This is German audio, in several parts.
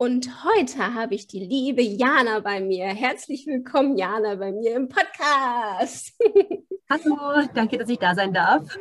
Und heute habe ich die liebe Jana bei mir. Herzlich willkommen, Jana, bei mir im Podcast. Hallo, danke, dass ich da sein darf.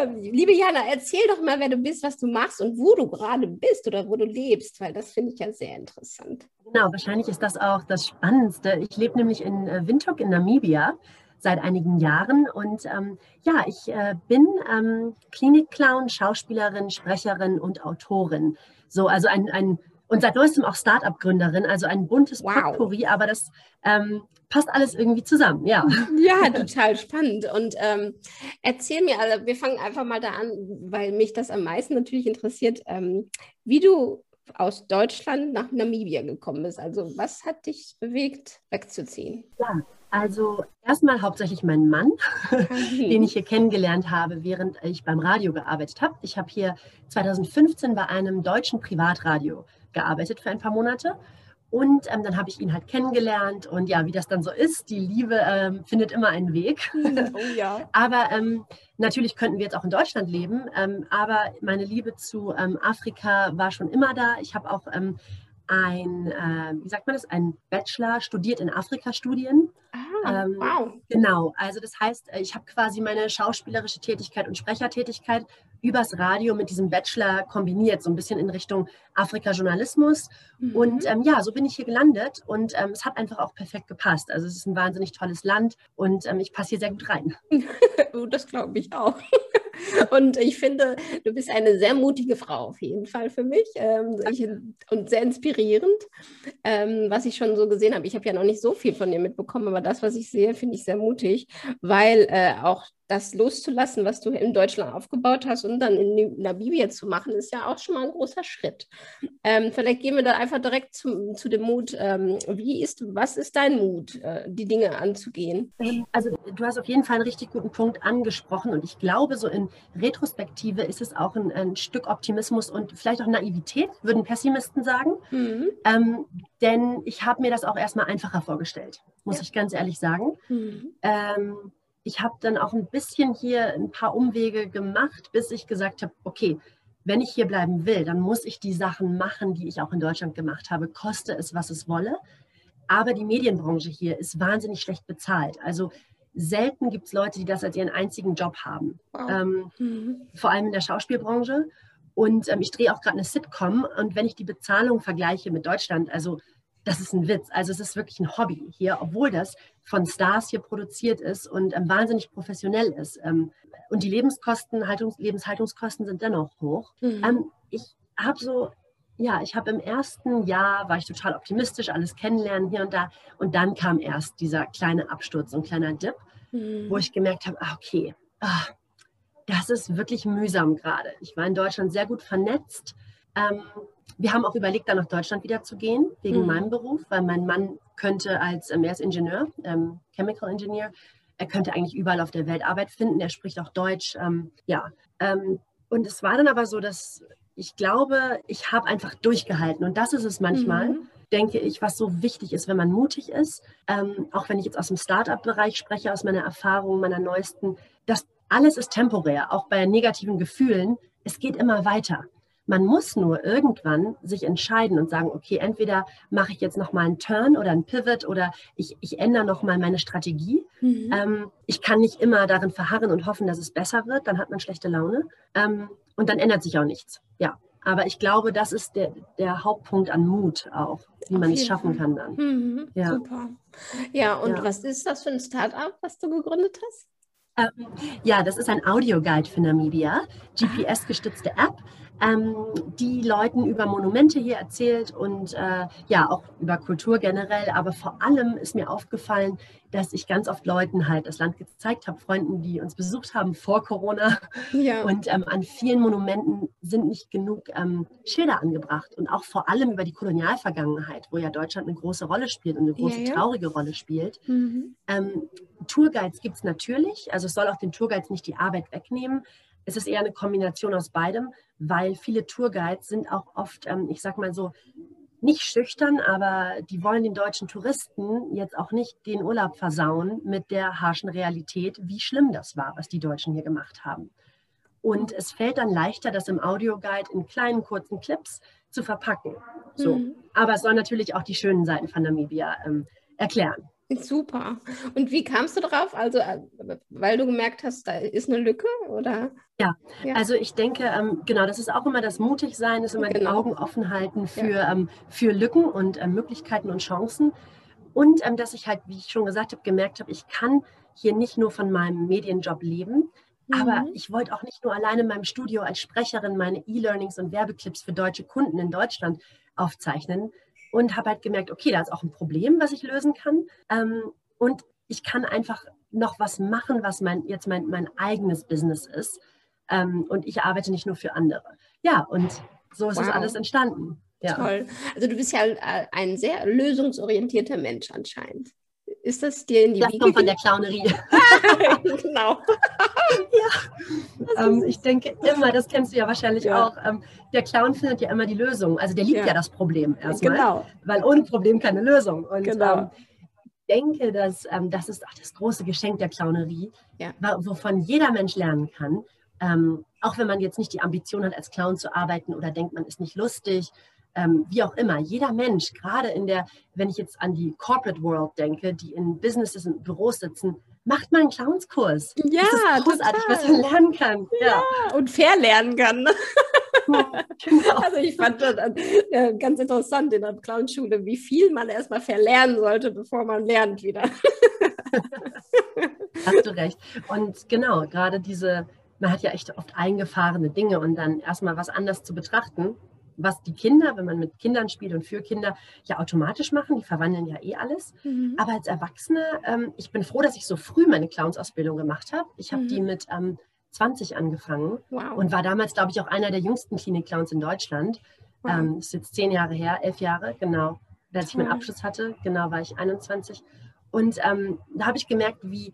Ähm, liebe Jana, erzähl doch mal, wer du bist, was du machst und wo du gerade bist oder wo du lebst, weil das finde ich ja sehr interessant. Genau, wahrscheinlich ist das auch das Spannendste. Ich lebe nämlich in äh, Windhoek in Namibia seit einigen Jahren und ähm, ja, ich äh, bin ähm, Klinikclown, Schauspielerin, Sprecherin und Autorin. So, also ein, ein und seit neuestem auch Startup-Gründerin, also ein buntes wow. Potpourri, aber das ähm, passt alles irgendwie zusammen, ja. Ja, total spannend. Und ähm, erzähl mir, also wir fangen einfach mal da an, weil mich das am meisten natürlich interessiert, ähm, wie du aus Deutschland nach Namibia gekommen bist. Also was hat dich bewegt, wegzuziehen? Ja, also erstmal hauptsächlich mein Mann, den ich hier kennengelernt habe, während ich beim Radio gearbeitet habe. Ich habe hier 2015 bei einem deutschen Privatradio gearbeitet für ein paar Monate. Und ähm, dann habe ich ihn halt kennengelernt und ja, wie das dann so ist, die Liebe ähm, findet immer einen Weg. Oh ja. aber ähm, natürlich könnten wir jetzt auch in Deutschland leben, ähm, aber meine Liebe zu ähm, Afrika war schon immer da. Ich habe auch ähm, ein, äh, wie sagt man das, ein Bachelor studiert in Afrika-Studien. Ah, wow. Genau, also das heißt, äh, ich habe quasi meine schauspielerische Tätigkeit und Sprechertätigkeit übers Radio mit diesem Bachelor kombiniert, so ein bisschen in Richtung Afrika-Journalismus. Mhm. Und ähm, ja, so bin ich hier gelandet und ähm, es hat einfach auch perfekt gepasst. Also es ist ein wahnsinnig tolles Land und ähm, ich passe hier sehr gut rein. Das glaube ich auch. Und ich finde, du bist eine sehr mutige Frau auf jeden Fall für mich ähm, ich, und sehr inspirierend, ähm, was ich schon so gesehen habe. Ich habe ja noch nicht so viel von dir mitbekommen, aber das, was ich sehe, finde ich sehr mutig, weil äh, auch das loszulassen, was du in Deutschland aufgebaut hast und dann in Namibia zu machen, ist ja auch schon mal ein großer Schritt. Ähm, vielleicht gehen wir da einfach direkt zu, zu dem Mut. Ähm, wie ist, was ist dein Mut, äh, die Dinge anzugehen? Ähm, also du hast auf jeden Fall einen richtig guten Punkt angesprochen und ich glaube, so in Retrospektive ist es auch ein, ein Stück Optimismus und vielleicht auch Naivität, würden Pessimisten sagen. Mhm. Ähm, denn ich habe mir das auch erstmal einfacher vorgestellt, muss ja. ich ganz ehrlich sagen. Mhm. Ich habe dann auch ein bisschen hier ein paar Umwege gemacht, bis ich gesagt habe, okay, wenn ich hier bleiben will, dann muss ich die Sachen machen, die ich auch in Deutschland gemacht habe, koste es, was es wolle. Aber die Medienbranche hier ist wahnsinnig schlecht bezahlt. Also selten gibt es Leute, die das als ihren einzigen Job haben. Wow. Ähm, mhm. Vor allem in der Schauspielbranche. Und ähm, ich drehe auch gerade eine Sitcom. Und wenn ich die Bezahlung vergleiche mit Deutschland, also das ist ein Witz. Also es ist wirklich ein Hobby hier, obwohl das von Stars hier produziert ist und ähm, wahnsinnig professionell ist. Ähm, und die Lebenskosten, Haltungs Lebenshaltungskosten sind dennoch hoch. Mhm. Ähm, ich habe so, ja, ich habe im ersten Jahr, war ich total optimistisch, alles kennenlernen hier und da. Und dann kam erst dieser kleine Absturz, ein kleiner Dip, mhm. wo ich gemerkt habe, ah, okay, ah, das ist wirklich mühsam gerade. Ich war in Deutschland sehr gut vernetzt. Ähm, wir haben auch überlegt, dann nach Deutschland wieder zu gehen, wegen mhm. meinem Beruf, weil mein Mann könnte als, ähm, er ist Ingenieur, ähm, Chemical Engineer, er könnte eigentlich überall auf der Welt Arbeit finden, er spricht auch Deutsch, ähm, ja. Ähm, und es war dann aber so, dass ich glaube, ich habe einfach durchgehalten und das ist es manchmal. Mhm denke ich, was so wichtig ist, wenn man mutig ist. Ähm, auch wenn ich jetzt aus dem Startup-Bereich spreche, aus meiner Erfahrung, meiner neuesten, das alles ist temporär, auch bei negativen Gefühlen. Es geht immer weiter. Man muss nur irgendwann sich entscheiden und sagen, okay, entweder mache ich jetzt nochmal einen Turn oder einen Pivot oder ich, ich ändere nochmal meine Strategie. Mhm. Ähm, ich kann nicht immer darin verharren und hoffen, dass es besser wird, dann hat man schlechte Laune ähm, und dann ändert sich auch nichts. Ja, aber ich glaube, das ist der, der Hauptpunkt an Mut auch, wie man es schaffen kann dann. Mhm, ja. Super. Ja, und ja. was ist das für ein Startup, was du gegründet hast? Ähm, ja, das ist ein Audioguide für Namibia, GPS-gestützte App. Ähm, die Leuten über Monumente hier erzählt und äh, ja, auch über Kultur generell. Aber vor allem ist mir aufgefallen, dass ich ganz oft Leuten halt das Land gezeigt habe, Freunden, die uns besucht haben vor Corona. Ja. Und ähm, an vielen Monumenten sind nicht genug ähm, Schilder angebracht. Und auch vor allem über die Kolonialvergangenheit, wo ja Deutschland eine große Rolle spielt und eine große ja, ja. traurige Rolle spielt. Mhm. Ähm, Tourguides gibt es natürlich. Also es soll auch den Tourguides nicht die Arbeit wegnehmen. Es ist eher eine Kombination aus beidem, weil viele Tourguides sind auch oft, ähm, ich sag mal so, nicht schüchtern, aber die wollen den deutschen Touristen jetzt auch nicht den Urlaub versauen mit der harschen Realität, wie schlimm das war, was die Deutschen hier gemacht haben. Und es fällt dann leichter, das im Audioguide in kleinen, kurzen Clips zu verpacken. So. Mhm. Aber es soll natürlich auch die schönen Seiten von Namibia ähm, erklären. Super. Und wie kamst du drauf? Also, äh, weil du gemerkt hast, da ist eine Lücke, oder? Ja, ja. also ich denke, ähm, genau, das ist auch immer das Mutigsein, ist immer genau. die Augen offen halten für, ja. ähm, für Lücken und ähm, Möglichkeiten und Chancen. Und ähm, dass ich halt, wie ich schon gesagt habe, gemerkt habe, ich kann hier nicht nur von meinem Medienjob leben, mhm. aber ich wollte auch nicht nur alleine in meinem Studio als Sprecherin meine E-Learnings und Werbeclips für deutsche Kunden in Deutschland aufzeichnen, und habe halt gemerkt, okay, da ist auch ein Problem, was ich lösen kann. Ähm, und ich kann einfach noch was machen, was mein, jetzt mein, mein eigenes Business ist. Ähm, und ich arbeite nicht nur für andere. Ja, und so ist wow. es alles entstanden. Ja. Toll. Also du bist ja äh, ein sehr lösungsorientierter Mensch anscheinend. Ist das dir in die das Wiege? kommt von der Clownerie. genau. ja. Ähm, ich denke immer, das kennst du ja wahrscheinlich ja. auch, ähm, der Clown findet ja immer die Lösung. Also der liebt ja, ja das Problem erstmal. Genau. Weil ohne Problem keine Lösung. Und genau. Ähm, ich denke, dass ähm, das ist auch das große Geschenk der Clownerie, wovon jeder Mensch lernen kann. Ähm, auch wenn man jetzt nicht die Ambition hat, als Clown zu arbeiten oder denkt, man ist nicht lustig ähm, wie auch immer, jeder Mensch, gerade in der, wenn ich jetzt an die Corporate World denke, die in Businesses und Büros sitzen, macht mal einen Clownskurs. Ja, das ist großartig, total. was man lernen kann. Ja, ja. und verlernen kann. genau. Also ich fand das äh, ganz interessant in der Clownschule, wie viel man erstmal verlernen sollte, bevor man lernt wieder. Hast du recht. Und genau, gerade diese, man hat ja echt oft eingefahrene Dinge und dann erstmal was anders zu betrachten was die Kinder, wenn man mit Kindern spielt und für Kinder, ja automatisch machen. Die verwandeln ja eh alles. Mhm. Aber als Erwachsene, ähm, ich bin froh, dass ich so früh meine Clownsausbildung gemacht habe. Ich habe mhm. die mit ähm, 20 angefangen wow. und war damals, glaube ich, auch einer der jüngsten Klinik-Clowns in Deutschland. Wow. Ähm, ist jetzt zehn Jahre her, elf Jahre, genau. Als ich meinen Abschluss hatte, genau, war ich 21. Und ähm, da habe ich gemerkt, wie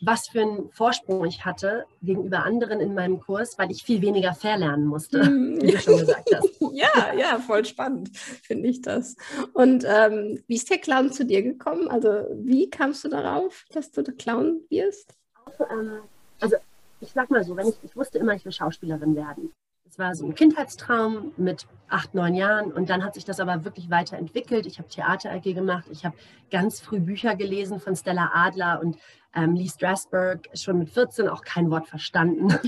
was für einen Vorsprung ich hatte gegenüber anderen in meinem Kurs, weil ich viel weniger verlernen musste, mhm. wie du schon gesagt hast. ja, ja, voll spannend, finde ich das. Und ähm, wie ist der Clown zu dir gekommen? Also wie kamst du darauf, dass du der Clown wirst? Also, ähm, also ich sag mal so, wenn ich, ich wusste immer, ich will Schauspielerin werden. Es war so ein Kindheitstraum mit acht, neun Jahren und dann hat sich das aber wirklich weiterentwickelt. Ich habe Theater AG gemacht, ich habe ganz früh Bücher gelesen von Stella Adler und ähm, Lee Strasberg, schon mit 14 auch kein Wort verstanden.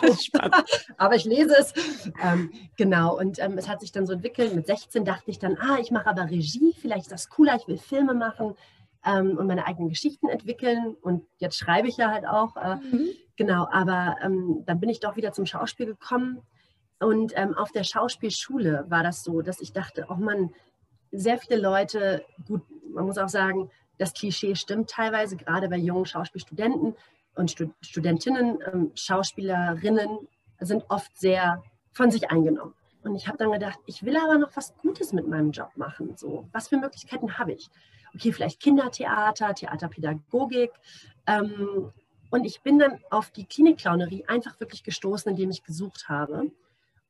so, aber ich lese es. Ähm, genau, und ähm, es hat sich dann so entwickelt. Mit 16 dachte ich dann, ah, ich mache aber Regie, vielleicht ist das cooler, ich will Filme machen ähm, und meine eigenen Geschichten entwickeln. Und jetzt schreibe ich ja halt auch. Äh, mhm. Genau, aber ähm, dann bin ich doch wieder zum Schauspiel gekommen. Und ähm, auf der Schauspielschule war das so, dass ich dachte, oh Mann, sehr viele Leute, gut, man muss auch sagen, das Klischee stimmt teilweise, gerade bei jungen Schauspielstudenten und Stud Studentinnen. Ähm, Schauspielerinnen sind oft sehr von sich eingenommen. Und ich habe dann gedacht, ich will aber noch was Gutes mit meinem Job machen. So, was für Möglichkeiten habe ich? Okay, vielleicht Kindertheater, Theaterpädagogik. Ähm, und ich bin dann auf die Klinikclownerie einfach wirklich gestoßen, indem ich gesucht habe.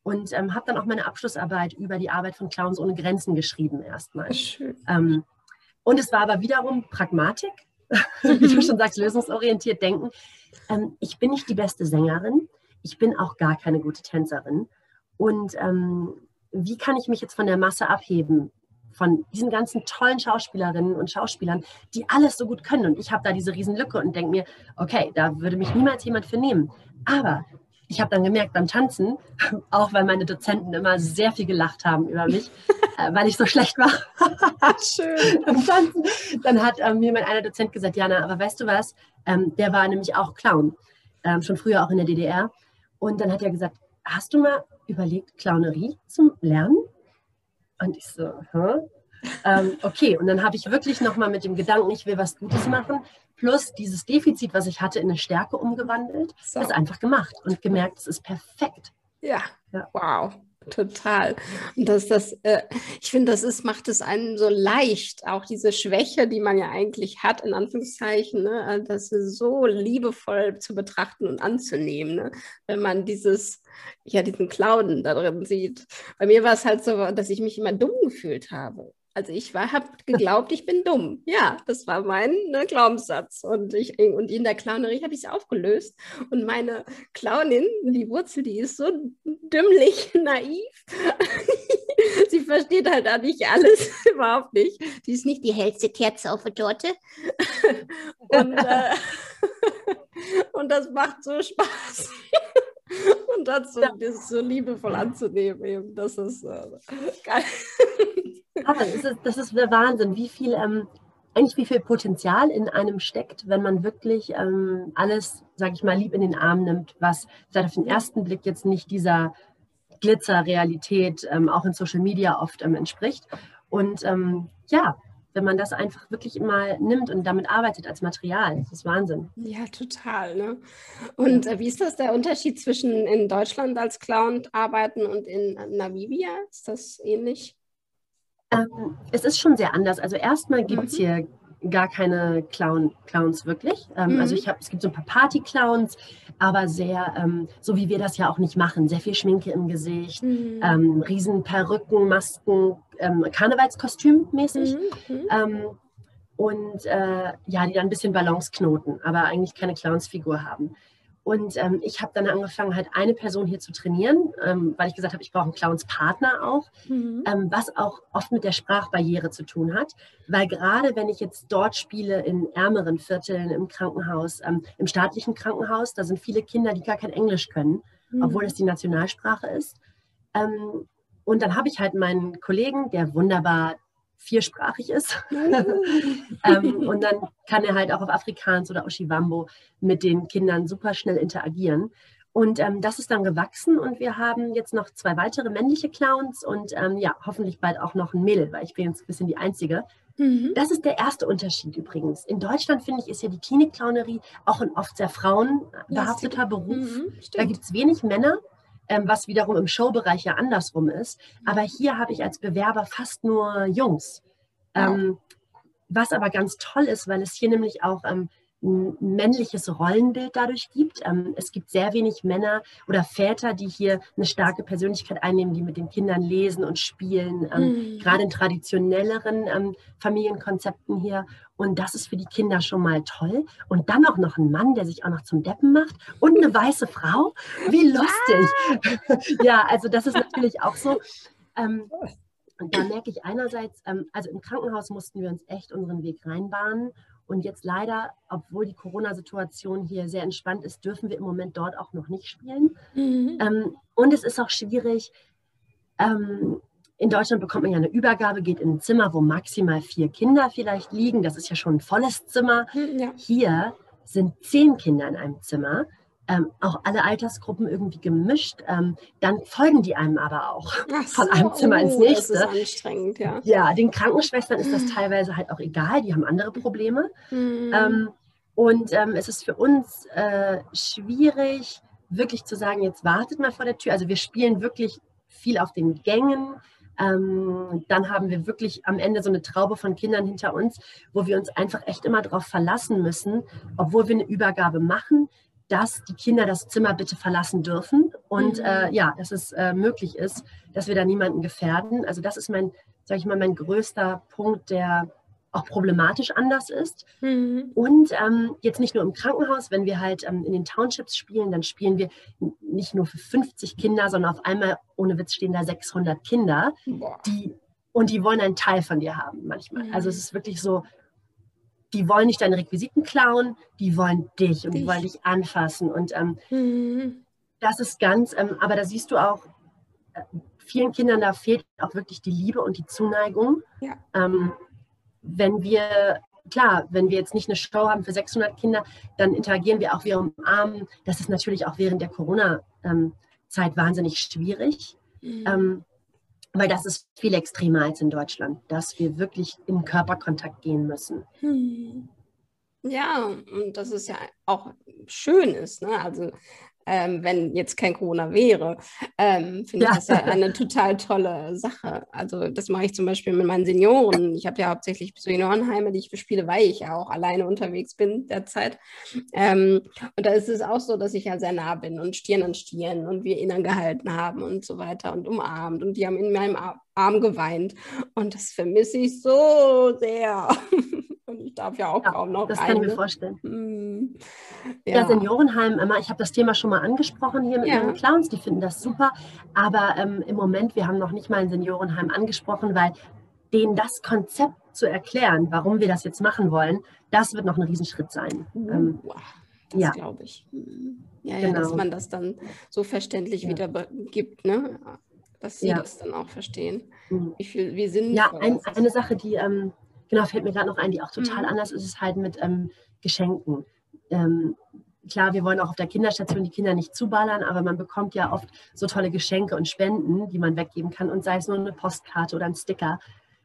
Und ähm, habe dann auch meine Abschlussarbeit über die Arbeit von Clowns ohne Grenzen geschrieben erstmal. Ähm, und es war aber wiederum Pragmatik, wie du schon sagst, lösungsorientiert denken. Ähm, ich bin nicht die beste Sängerin. Ich bin auch gar keine gute Tänzerin. Und ähm, wie kann ich mich jetzt von der Masse abheben? Von diesen ganzen tollen Schauspielerinnen und Schauspielern, die alles so gut können. Und ich habe da diese Riesenlücke und denke mir, okay, da würde mich niemals jemand für nehmen. Aber ich habe dann gemerkt beim Tanzen, auch weil meine Dozenten immer sehr viel gelacht haben über mich, äh, weil ich so schlecht war. Schön. beim Tanzen. Dann hat ähm, mir mein einer Dozent gesagt, Jana, aber weißt du was? Ähm, der war nämlich auch Clown, ähm, schon früher auch in der DDR. Und dann hat er gesagt, hast du mal überlegt, Clownerie zum Lernen? Und ich so, Hä? ähm, okay, und dann habe ich wirklich nochmal mit dem Gedanken, ich will was Gutes machen, plus dieses Defizit, was ich hatte, in eine Stärke umgewandelt, so. das einfach gemacht und gemerkt, es ist perfekt. Ja, ja. wow. Total. Und dass das, äh, ich finde, das ist, macht es einem so leicht, auch diese Schwäche, die man ja eigentlich hat, in Anführungszeichen, ne, äh, das so liebevoll zu betrachten und anzunehmen, ne, wenn man dieses, ja, diesen Clown da drin sieht. Bei mir war es halt so, dass ich mich immer dumm gefühlt habe. Also ich habe geglaubt, ich bin dumm. Ja, das war mein ne, Glaubenssatz. Und, ich, und in der Clownerie habe ich es aufgelöst. Und meine Clownin, die Wurzel, die ist so dümmlich naiv. Sie versteht halt auch nicht alles, überhaupt nicht. Sie ist nicht die hellste Kerze auf der Torte. und, äh, und das macht so Spaß. und das so, das so liebevoll anzunehmen, eben. das ist äh, geil. Aber das ist, das ist der Wahnsinn, wie viel, ähm, eigentlich wie viel Potenzial in einem steckt, wenn man wirklich ähm, alles, sage ich mal, lieb in den Arm nimmt, was vielleicht auf den ersten Blick jetzt nicht dieser Glitzer-Realität ähm, auch in Social Media oft ähm, entspricht. Und ähm, ja, wenn man das einfach wirklich mal nimmt und damit arbeitet als Material. Das ist Wahnsinn. Ja, total. Ne? Und äh, wie ist das der Unterschied zwischen in Deutschland als Clown arbeiten und in Namibia? Ist das ähnlich? Ähm, es ist schon sehr anders. Also erstmal gibt es mhm. hier gar keine Clown, Clowns wirklich. Ähm, mhm. Also ich habe, es gibt so ein paar Party-Clowns, aber sehr, ähm, so wie wir das ja auch nicht machen, sehr viel Schminke im Gesicht, mhm. ähm, riesen Perücken, Masken, ähm, Karnevalskostüm mäßig. Mhm. mhm. Ähm, und äh, ja, die dann ein bisschen Balance knoten, aber eigentlich keine Clownsfigur haben. Und ähm, ich habe dann angefangen, halt eine Person hier zu trainieren, ähm, weil ich gesagt habe, ich brauche einen Clowns-Partner auch, mhm. ähm, was auch oft mit der Sprachbarriere zu tun hat. Weil gerade wenn ich jetzt dort spiele in ärmeren Vierteln, im Krankenhaus, ähm, im staatlichen Krankenhaus, da sind viele Kinder, die gar kein Englisch können, mhm. obwohl es die Nationalsprache ist. Ähm, und dann habe ich halt meinen Kollegen, der wunderbar viersprachig ist. ähm, und dann kann er halt auch auf Afrikaans oder Oshiwambo mit den Kindern super schnell interagieren. Und ähm, das ist dann gewachsen und wir haben jetzt noch zwei weitere männliche Clowns und ähm, ja, hoffentlich bald auch noch ein Mädel, weil ich bin jetzt ein bisschen die Einzige. Mhm. Das ist der erste Unterschied übrigens. In Deutschland, finde ich, ist ja die Klinikclownerie auch ein oft sehr frauenbehafteter Beruf. Mhm, da gibt es wenig Männer, ähm, was wiederum im Showbereich ja andersrum ist. Aber hier habe ich als Bewerber fast nur Jungs. Ähm, was aber ganz toll ist, weil es hier nämlich auch ähm, männliches Rollenbild dadurch gibt. Ähm, es gibt sehr wenig Männer oder Väter, die hier eine starke Persönlichkeit einnehmen, die mit den Kindern lesen und spielen, mhm. gerade in traditionelleren ähm, Familienkonzepten hier. Und das ist für die Kinder schon mal toll. Und dann auch noch ein Mann, der sich auch noch zum Deppen macht und eine weiße Frau. Wie lustig. Ja, ja also das ist natürlich auch so. Ähm, und da merke ich einerseits, also im Krankenhaus mussten wir uns echt unseren Weg reinbahnen. Und jetzt leider, obwohl die Corona-Situation hier sehr entspannt ist, dürfen wir im Moment dort auch noch nicht spielen. Mhm. Ähm, und es ist auch schwierig. Ähm, in Deutschland bekommt man ja eine Übergabe, geht in ein Zimmer, wo maximal vier Kinder vielleicht liegen. Das ist ja schon ein volles Zimmer. Mhm, ja. Hier sind zehn Kinder in einem Zimmer ähm, auch alle Altersgruppen irgendwie gemischt. Ähm, dann folgen die einem aber auch so, von einem Zimmer ins nächste. Das ist anstrengend, ja. Ja, den Krankenschwestern ist das teilweise halt auch egal, die haben andere Probleme. Mhm. Ähm, und ähm, es ist für uns äh, schwierig, wirklich zu sagen, jetzt wartet mal vor der Tür. Also wir spielen wirklich viel auf den Gängen. Ähm, dann haben wir wirklich am Ende so eine Traube von Kindern hinter uns, wo wir uns einfach echt immer darauf verlassen müssen, obwohl wir eine Übergabe machen, dass die Kinder das Zimmer bitte verlassen dürfen und mhm. äh, ja, dass es äh, möglich ist, dass wir da niemanden gefährden. Also das ist mein, sage ich mal, mein größter Punkt, der auch problematisch anders ist. Mhm. Und ähm, jetzt nicht nur im Krankenhaus, wenn wir halt ähm, in den Townships spielen, dann spielen wir nicht nur für 50 Kinder, sondern auf einmal, ohne Witz, stehen da 600 Kinder, die und die wollen einen Teil von dir haben manchmal. Mhm. Also es ist wirklich so, die wollen nicht deine Requisiten klauen, die wollen dich und dich. die wollen dich anfassen. Und ähm, mhm. das ist ganz, ähm, aber da siehst du auch, äh, vielen Kindern da fehlt auch wirklich die Liebe und die Zuneigung. Ja. Ähm, wenn wir, klar, wenn wir jetzt nicht eine Show haben für 600 Kinder, dann interagieren wir auch, wir umarmen. Das ist natürlich auch während der Corona- ähm, wahnsinnig schwierig. Mhm. Weil das ist viel extremer als in Deutschland, dass wir wirklich in Körperkontakt gehen müssen. Hm. Ja, und das ist ja auch schön ist. Ne? Also ähm, wenn jetzt kein Corona wäre, ähm, finde ja. ich das ja eine total tolle Sache. Also das mache ich zum Beispiel mit meinen Senioren. Ich habe ja hauptsächlich Seniorenheime, die ich bespiele, weil ich ja auch alleine unterwegs bin derzeit. Ähm, und da ist es auch so, dass ich ja sehr nah bin und Stirn an Stirn und wir innen gehalten haben und so weiter und umarmt und die haben in meinem Arm geweint. Und das vermisse ich so sehr. Und ich darf ja auch ja, kaum noch. Das kann ich mir vorstellen. Hm. Ja. ja. Seniorenheim, immer, ich habe das Thema schon mal angesprochen hier mit ja. meinen Clowns, die finden das super. Aber ähm, im Moment, wir haben noch nicht mal ein Seniorenheim angesprochen, weil denen das Konzept zu erklären, warum wir das jetzt machen wollen, das wird noch ein Riesenschritt sein. Uh, ähm, das ja. glaube ich. Hm. Ja, ja, genau. dass man das dann so verständlich wieder gibt, ne? dass sie das dann auch verstehen. Mhm. Wie viel, wie sinnvoll Ja, ein, eine Sache, die ähm, genau, fällt mir gerade noch ein, die auch total mhm. anders ist, ist halt mit ähm, Geschenken. Ähm, klar, wir wollen auch auf der Kinderstation die Kinder nicht zuballern, aber man bekommt ja oft so tolle Geschenke und Spenden, die man weggeben kann und sei es nur eine Postkarte oder ein Sticker.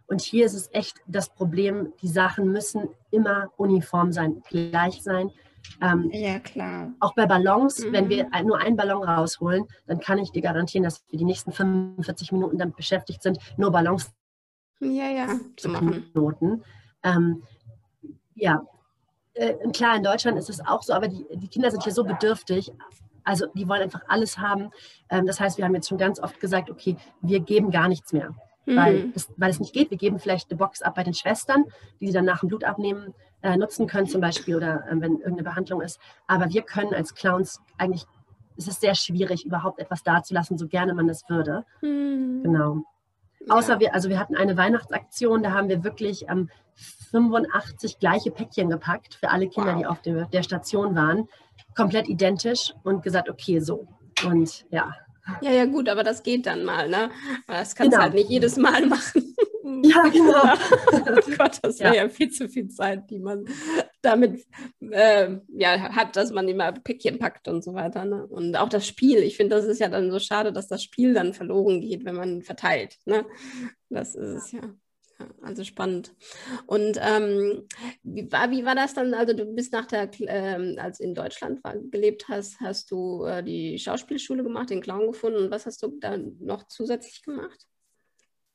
Und hier ist es echt das Problem, die Sachen müssen immer uniform sein, gleich sein. Ähm, ja, klar. Auch bei Ballons, mhm. wenn wir nur einen Ballon rausholen, dann kann ich dir garantieren, dass wir die nächsten 45 Minuten damit beschäftigt sind, nur Ballons ja, ja, zu machen. Noten. Ähm, ja, äh, klar, in Deutschland ist es auch so, aber die, die Kinder sind hier so bedürftig. Also die wollen einfach alles haben. Ähm, das heißt, wir haben jetzt schon ganz oft gesagt, okay, wir geben gar nichts mehr. Mhm. Weil, es, weil es nicht geht. Wir geben vielleicht eine Box ab bei den Schwestern, die sie dann nach dem Blutabnehmen äh, nutzen können zum Beispiel oder äh, wenn irgendeine Behandlung ist. Aber wir können als Clowns eigentlich, es ist sehr schwierig, überhaupt etwas dazulassen, so gerne man das würde. Mhm. Genau. Außer ja. wir, also wir hatten eine Weihnachtsaktion, da haben wir wirklich ähm, 85 gleiche Päckchen gepackt für alle Kinder, wow. die auf der, der Station waren. Komplett identisch und gesagt, okay, so. Und ja. Ja, ja, gut, aber das geht dann mal, ne? Das kannst du genau. halt nicht jedes Mal machen. Ja, genau. oh Gott, das wäre ja. ja. viel zu viel Zeit, die man damit äh, ja, hat, dass man immer Päckchen packt und so weiter. Ne? Und auch das Spiel. Ich finde, das ist ja dann so schade, dass das Spiel dann verloren geht, wenn man verteilt. Ne? Das ist es ja. Also spannend. Und ähm, wie, war, wie war das dann? Also du bist nach der, äh, als in Deutschland war, gelebt hast, hast du äh, die Schauspielschule gemacht, den Clown gefunden und was hast du dann noch zusätzlich gemacht?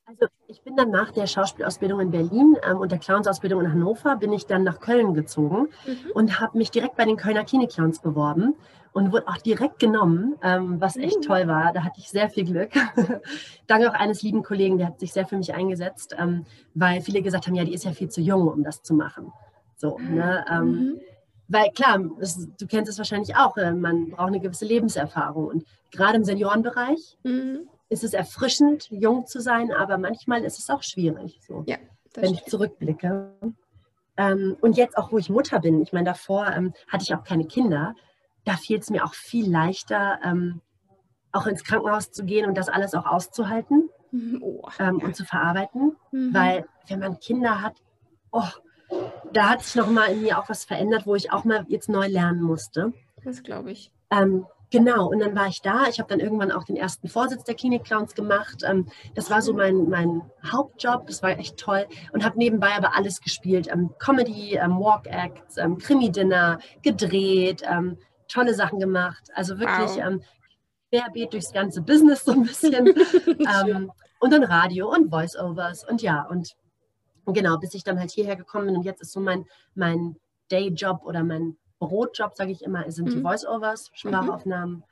Also ich bin dann nach der Schauspielausbildung in Berlin ähm, und der Clownsausbildung in Hannover, bin ich dann nach Köln gezogen mhm. und habe mich direkt bei den Kölner Klinik-Clowns beworben und wurde auch direkt genommen, ähm, was echt mhm. toll war. Da hatte ich sehr viel Glück. Dank auch eines lieben Kollegen, der hat sich sehr für mich eingesetzt, ähm, weil viele gesagt haben, ja, die ist ja viel zu jung, um das zu machen. So, ne? Ähm, mhm. Weil klar, das, du kennst es wahrscheinlich auch, äh, man braucht eine gewisse Lebenserfahrung und gerade im Seniorenbereich mhm ist es erfrischend, jung zu sein, aber manchmal ist es auch schwierig, so, ja, wenn stimmt. ich zurückblicke. Ähm, und jetzt auch, wo ich Mutter bin, ich meine, davor ähm, hatte ich auch keine Kinder, da fiel es mir auch viel leichter, ähm, auch ins Krankenhaus zu gehen und das alles auch auszuhalten mhm. oh, ähm, ja. und zu verarbeiten. Mhm. Weil wenn man Kinder hat, oh, da hat sich nochmal in mir auch was verändert, wo ich auch mal jetzt neu lernen musste. Das glaube ich. Ähm, Genau, und dann war ich da. Ich habe dann irgendwann auch den ersten Vorsitz der Klinik Clowns gemacht. Ähm, das war so mein, mein Hauptjob, das war echt toll. Und habe nebenbei aber alles gespielt. Ähm, Comedy, ähm, Walk-Acts, Krimi-Dinner, gedreht, tolle Sachen gemacht. Also wirklich wow. querbeet durchs ganze Business so ein bisschen. und dann Radio und Voice-Overs und ja, und genau, bis ich dann halt hierher gekommen bin. Und jetzt ist so mein, mein Day-Job oder mein Brotjob, sage ich immer, sind mhm. die Voice-Overs, Sprachaufnahmen. Mhm.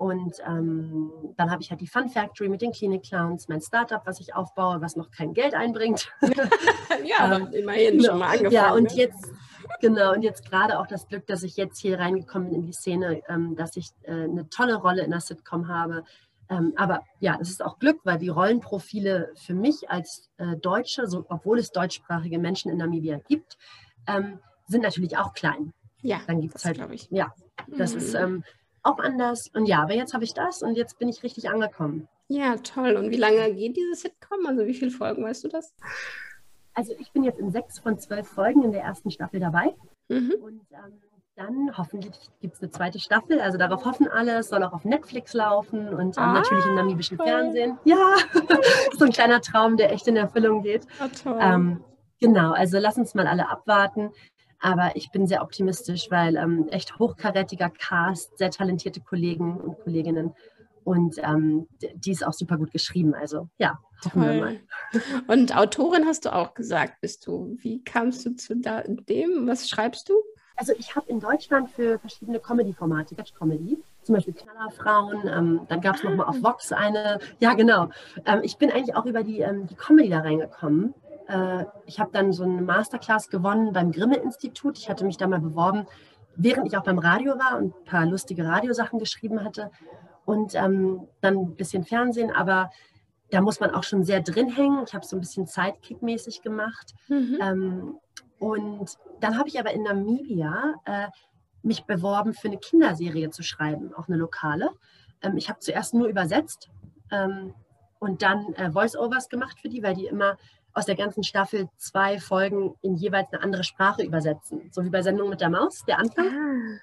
Und ähm, dann habe ich halt die Fun Factory mit den Klinik Clowns, mein Startup, was ich aufbaue, was noch kein Geld einbringt. ja, aber ähm, immerhin genau. schon mal angefangen. Ja, und ne? jetzt, genau, und jetzt gerade auch das Glück, dass ich jetzt hier reingekommen bin in die Szene, ähm, dass ich äh, eine tolle Rolle in der Sitcom habe. Ähm, aber ja, es ist auch Glück, weil die Rollenprofile für mich als äh, Deutsche, so, obwohl es deutschsprachige Menschen in Namibia gibt, ähm, sind natürlich auch klein. Ja, dann gibt es halt, ich. ja, das mhm. ist ähm, auch anders. Und ja, aber jetzt habe ich das und jetzt bin ich richtig angekommen. Ja, toll. Und wie lange geht dieses Sitcom? Also wie viele Folgen, weißt du das? Also ich bin jetzt in sechs von zwölf Folgen in der ersten Staffel dabei. Mhm. Und ähm, dann hoffentlich gibt es eine zweite Staffel. Also darauf hoffen alle. Es soll auch auf Netflix laufen und ähm, ah, natürlich im namibischen toll. Fernsehen. Ja, so ein kleiner Traum, der echt in Erfüllung geht. Oh, ähm, genau, also lass uns mal alle abwarten. Aber ich bin sehr optimistisch, weil ähm, echt hochkarätiger Cast, sehr talentierte Kollegen und Kolleginnen. Und ähm, die ist auch super gut geschrieben. Also ja, hoffen Toll. wir mal. Und Autorin hast du auch gesagt, bist du. Wie kamst du zu dem? Was schreibst du? Also ich habe in Deutschland für verschiedene Comedy-Formate, Sketch-Comedy, zum Beispiel Knallerfrauen, ähm, dann gab es nochmal auf Vox eine, ja genau. Ähm, ich bin eigentlich auch über die, ähm, die Comedy da reingekommen. Äh, ich habe dann so eine Masterclass gewonnen beim Grimme-Institut. Ich hatte mich da mal beworben, während ich auch beim Radio war und ein paar lustige Radiosachen geschrieben hatte. Und ähm, dann ein bisschen Fernsehen, aber da muss man auch schon sehr drin hängen. Ich habe so ein bisschen Sidekick-mäßig gemacht. Mhm. Ähm, und dann habe ich aber in Namibia äh, mich beworben, für eine Kinderserie zu schreiben, auch eine lokale. Ähm, ich habe zuerst nur übersetzt ähm, und dann äh, Voice-Overs gemacht für die, weil die immer aus der ganzen Staffel zwei Folgen in jeweils eine andere Sprache übersetzen. So wie bei Sendung mit der Maus, der Anfang. Ah.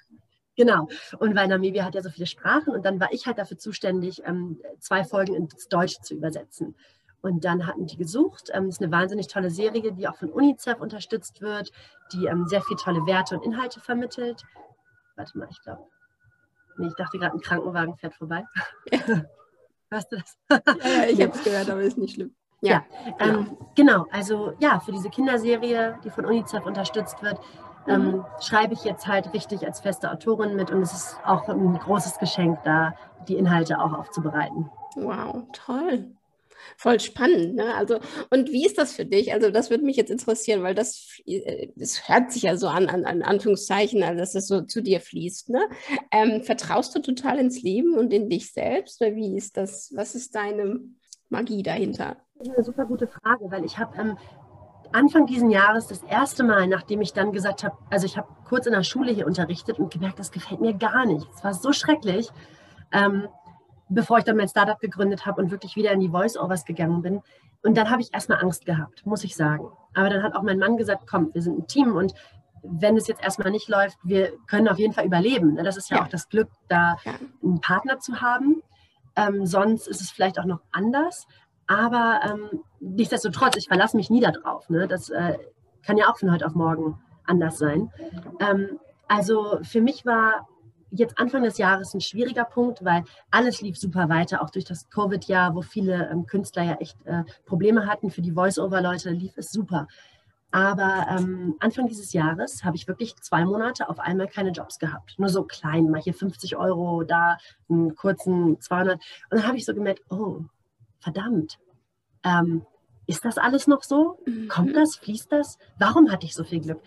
Genau. Und weil Namibia hat ja so viele Sprachen und dann war ich halt dafür zuständig, ähm, zwei Folgen ins Deutsche zu übersetzen. Und dann hatten die gesucht. Ähm, das ist eine wahnsinnig tolle Serie, die auch von UNICEF unterstützt wird, die ähm, sehr viele tolle Werte und Inhalte vermittelt. Warte mal, ich glaube. Nee, ich dachte gerade, ein Krankenwagen fährt vorbei. Ja. Hörst du das? ja, ja ich habe es gehört, aber ist nicht schlimm. Ja, ja genau. Ähm, genau. Also ja, für diese Kinderserie, die von UNICEF unterstützt wird, ähm, mhm. schreibe ich jetzt halt richtig als feste Autorin mit und es ist auch ein großes Geschenk, da die Inhalte auch aufzubereiten. Wow, toll. Voll spannend, ne? Also, und wie ist das für dich? Also, das würde mich jetzt interessieren, weil das, äh, das hört sich ja so an, an, an Anführungszeichen, also dass es so zu dir fließt, ne? Ähm, vertraust du total ins Leben und in dich selbst? Oder wie ist das? Was ist deine Magie dahinter? Das ist eine super gute Frage, weil ich habe ähm, Anfang dieses Jahres das erste Mal, nachdem ich dann gesagt habe, also ich habe kurz in der Schule hier unterrichtet und gemerkt, das gefällt mir gar nicht. Es war so schrecklich. Ähm, bevor ich dann mein Startup gegründet habe und wirklich wieder in die Voice-Overs gegangen bin. Und dann habe ich erstmal Angst gehabt, muss ich sagen. Aber dann hat auch mein Mann gesagt, komm, wir sind ein Team und wenn es jetzt erstmal nicht läuft, wir können auf jeden Fall überleben. Das ist ja, ja. auch das Glück, da ja. einen Partner zu haben. Ähm, sonst ist es vielleicht auch noch anders. Aber ähm, nichtsdestotrotz, ich verlasse mich nie darauf. Ne? Das äh, kann ja auch von heute auf morgen anders sein. Ähm, also für mich war jetzt Anfang des Jahres ein schwieriger Punkt, weil alles lief super weiter, auch durch das Covid-Jahr, wo viele ähm, Künstler ja echt äh, Probleme hatten. Für die Voice-Over-Leute lief es super. Aber ähm, Anfang dieses Jahres habe ich wirklich zwei Monate auf einmal keine Jobs gehabt. Nur so klein, mal hier 50 Euro, da einen kurzen 200. Und dann habe ich so gemerkt, oh, verdammt, ähm, ist das alles noch so? Kommt mhm. das? Fließt das? Warum hatte ich so viel Glück?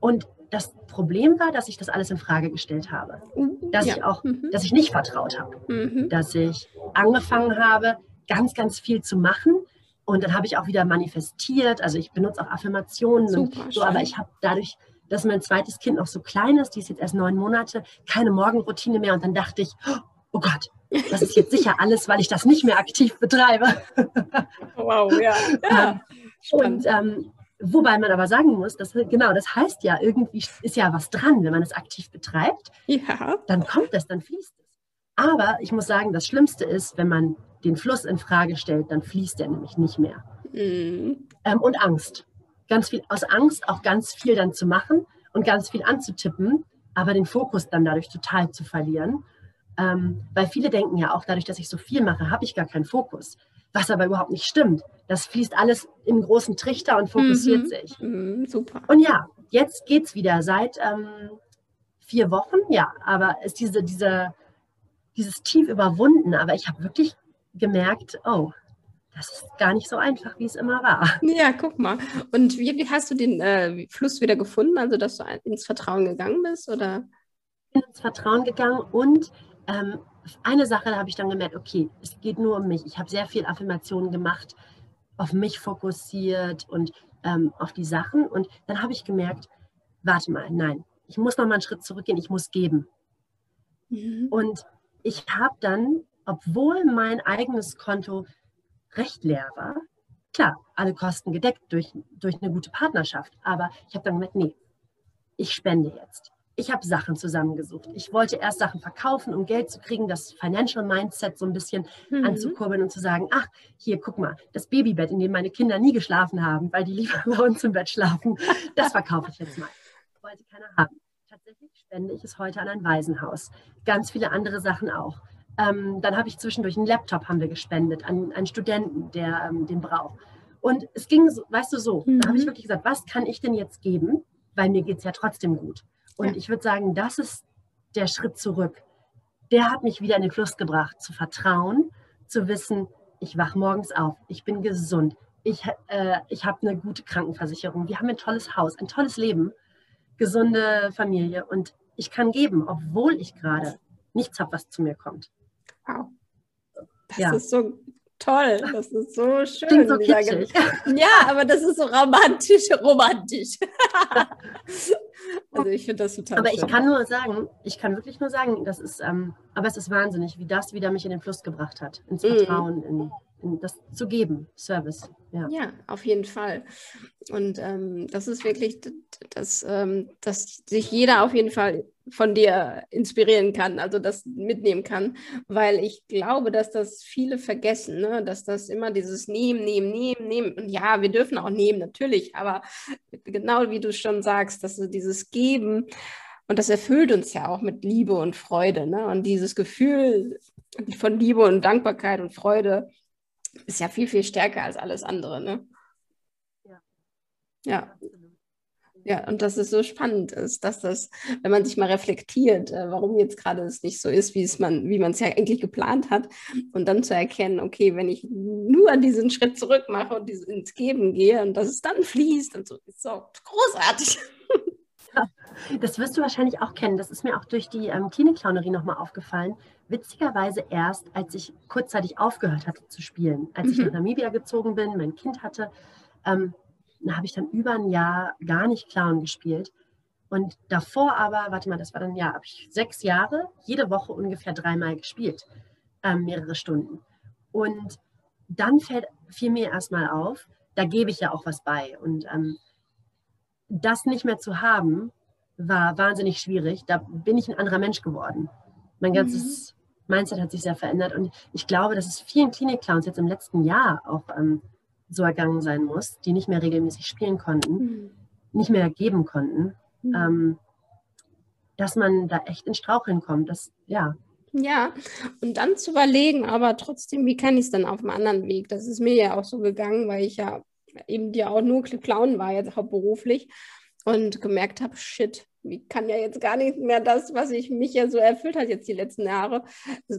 Und das Problem war, dass ich das alles in Frage gestellt habe. Mhm. Dass ja. ich auch, mhm. dass ich nicht vertraut habe. Mhm. Dass ich angefangen habe, ganz, ganz viel zu machen. Und dann habe ich auch wieder manifestiert. Also ich benutze auch Affirmationen Super, und so, aber ich habe dadurch, dass mein zweites Kind noch so klein ist, die ist jetzt erst neun Monate, keine Morgenroutine mehr. Und dann dachte ich, oh Gott, das ist jetzt sicher alles, weil ich das nicht mehr aktiv betreibe. Wow, ja. ja. Und ähm, Wobei man aber sagen muss, dass genau, das heißt ja, irgendwie ist ja was dran, wenn man es aktiv betreibt. Ja. Dann kommt es, dann fließt es. Aber ich muss sagen, das Schlimmste ist, wenn man den Fluss in Frage stellt, dann fließt er nämlich nicht mehr. Mhm. Ähm, und Angst. Ganz viel, aus Angst auch ganz viel dann zu machen und ganz viel anzutippen, aber den Fokus dann dadurch total zu verlieren. Ähm, weil viele denken ja auch, dadurch, dass ich so viel mache, habe ich gar keinen Fokus was aber überhaupt nicht stimmt. Das fließt alles im großen Trichter und fokussiert mhm. sich. Mhm, super. Und ja, jetzt geht es wieder seit ähm, vier Wochen, ja, aber ist diese, diese, dieses Tief überwunden. Aber ich habe wirklich gemerkt, oh, das ist gar nicht so einfach, wie es immer war. Ja, guck mal. Und wie, wie hast du den äh, Fluss wieder gefunden? Also, dass du ins Vertrauen gegangen bist? Oder? Ich bin ins Vertrauen gegangen und ähm, eine Sache, da habe ich dann gemerkt, okay, es geht nur um mich. Ich habe sehr viel Affirmationen gemacht, auf mich fokussiert und ähm, auf die Sachen. Und dann habe ich gemerkt, warte mal, nein, ich muss noch mal einen Schritt zurückgehen, ich muss geben. Mhm. Und ich habe dann, obwohl mein eigenes Konto recht leer war, klar, alle Kosten gedeckt durch, durch eine gute Partnerschaft, aber ich habe dann gemerkt, nee, ich spende jetzt ich habe Sachen zusammengesucht. Ich wollte erst Sachen verkaufen, um Geld zu kriegen, das Financial Mindset so ein bisschen mhm. anzukurbeln und zu sagen, ach, hier, guck mal, das Babybett, in dem meine Kinder nie geschlafen haben, weil die lieber bei uns im Bett schlafen, das verkaufe ich jetzt mal. Wollte keiner haben. Tatsächlich spende ich es heute an ein Waisenhaus. Ganz viele andere Sachen auch. Ähm, dann habe ich zwischendurch einen Laptop haben wir gespendet an einen Studenten, der ähm, den braucht. Und es ging, so, weißt du, so, mhm. da habe ich mhm. wirklich gesagt, was kann ich denn jetzt geben? Weil mir geht es ja trotzdem gut. Und ja. ich würde sagen, das ist der Schritt zurück. Der hat mich wieder in den Fluss gebracht, zu vertrauen, zu wissen, ich wache morgens auf, ich bin gesund, ich, äh, ich habe eine gute Krankenversicherung, wir haben ein tolles Haus, ein tolles Leben, gesunde Familie und ich kann geben, obwohl ich gerade nichts habe, was zu mir kommt. Wow. Das ja. ist so toll, das ist so schön. So ja, aber das ist so romantisch, romantisch. also ich finde das total Aber schön. ich kann nur sagen, ich kann wirklich nur sagen, das ist, ähm, aber es ist wahnsinnig, wie das wieder mich in den Fluss gebracht hat, ins mhm. Vertrauen, in, in das zu geben, Service. Ja, ja auf jeden Fall. Und ähm, das ist wirklich, dass, ähm, dass sich jeder auf jeden Fall von dir inspirieren kann, also das mitnehmen kann, weil ich glaube, dass das viele vergessen, ne? dass das immer dieses Nehmen, Nehmen, Nehmen, Nehmen. Und ja, wir dürfen auch nehmen, natürlich, aber genau wie du schon sagst, dass dieses Geben und das erfüllt uns ja auch mit Liebe und Freude. Ne? Und dieses Gefühl von Liebe und Dankbarkeit und Freude ist ja viel, viel stärker als alles andere. Ne? Ja. Ja. Ja, und dass es so spannend ist, dass das, wenn man sich mal reflektiert, äh, warum jetzt gerade es nicht so ist, wie es man, wie man es ja eigentlich geplant hat, und dann zu erkennen, okay, wenn ich nur diesen Schritt zurück mache und ins Geben gehe und dass es dann fließt und so, ist so großartig. Das wirst du wahrscheinlich auch kennen. Das ist mir auch durch die ähm, Klinikclownerie nochmal aufgefallen. Witzigerweise erst, als ich kurzzeitig aufgehört hatte zu spielen, als mhm. ich nach Namibia gezogen bin, mein Kind hatte. Ähm, habe ich dann über ein Jahr gar nicht Clown gespielt. Und davor aber, warte mal, das war dann ja, habe ich sechs Jahre, jede Woche ungefähr dreimal gespielt, ähm, mehrere Stunden. Und dann fällt, fiel mir erstmal auf, da gebe ich ja auch was bei. Und ähm, das nicht mehr zu haben, war wahnsinnig schwierig. Da bin ich ein anderer Mensch geworden. Mein ganzes mhm. Mindset hat sich sehr verändert. Und ich glaube, dass es vielen Klinik-Clowns jetzt im letzten Jahr auch ähm, so ergangen sein muss, die nicht mehr regelmäßig spielen konnten, mhm. nicht mehr geben konnten, mhm. ähm, dass man da echt in Straucheln kommt. Das, ja. Ja, und dann zu überlegen, aber trotzdem, wie kann ich es dann auf einem anderen Weg? Das ist mir ja auch so gegangen, weil ich ja eben ja auch nur Clown war, jetzt hauptberuflich und gemerkt habe, shit, ich kann ja jetzt gar nicht mehr das, was ich mich ja so erfüllt hat jetzt die letzten Jahre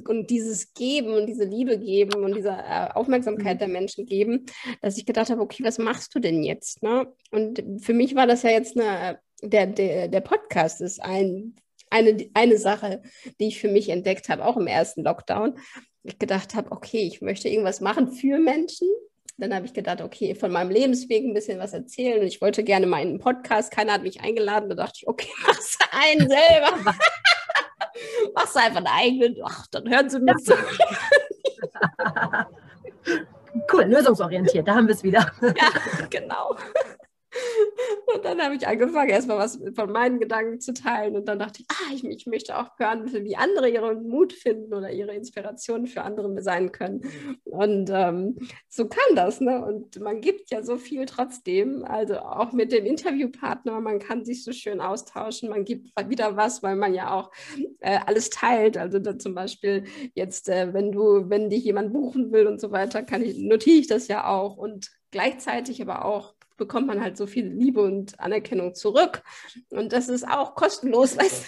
und dieses Geben und diese Liebe geben und diese äh, Aufmerksamkeit mhm. der Menschen geben, dass ich gedacht habe, okay, was machst du denn jetzt? Ne? Und für mich war das ja jetzt eine, der, der, der Podcast ist ein, eine, eine Sache, die ich für mich entdeckt habe, auch im ersten Lockdown. Ich gedacht habe, okay, ich möchte irgendwas machen für Menschen, dann habe ich gedacht, okay, von meinem Lebensweg ein bisschen was erzählen. Und ich wollte gerne meinen Podcast. Keiner hat mich eingeladen. Da dachte ich, okay, mach's einen selber. mach's einfach einen eigenen. Ach, dann hören sie mir zu. cool, lösungsorientiert. Da haben wir es wieder. ja, genau. Und dann habe ich angefangen, erstmal was von meinen Gedanken zu teilen. Und dann dachte ich, ah, ich, ich möchte auch hören, wie andere ihren Mut finden oder ihre Inspiration für andere sein können. Und ähm, so kann das. Ne? Und man gibt ja so viel trotzdem. Also auch mit dem Interviewpartner, man kann sich so schön austauschen. Man gibt wieder was, weil man ja auch äh, alles teilt. Also zum Beispiel jetzt, äh, wenn du, wenn dich jemand buchen will und so weiter, kann ich, notiere ich das ja auch. Und gleichzeitig aber auch bekommt man halt so viel Liebe und Anerkennung zurück. Und das ist auch kostenlos. Weißt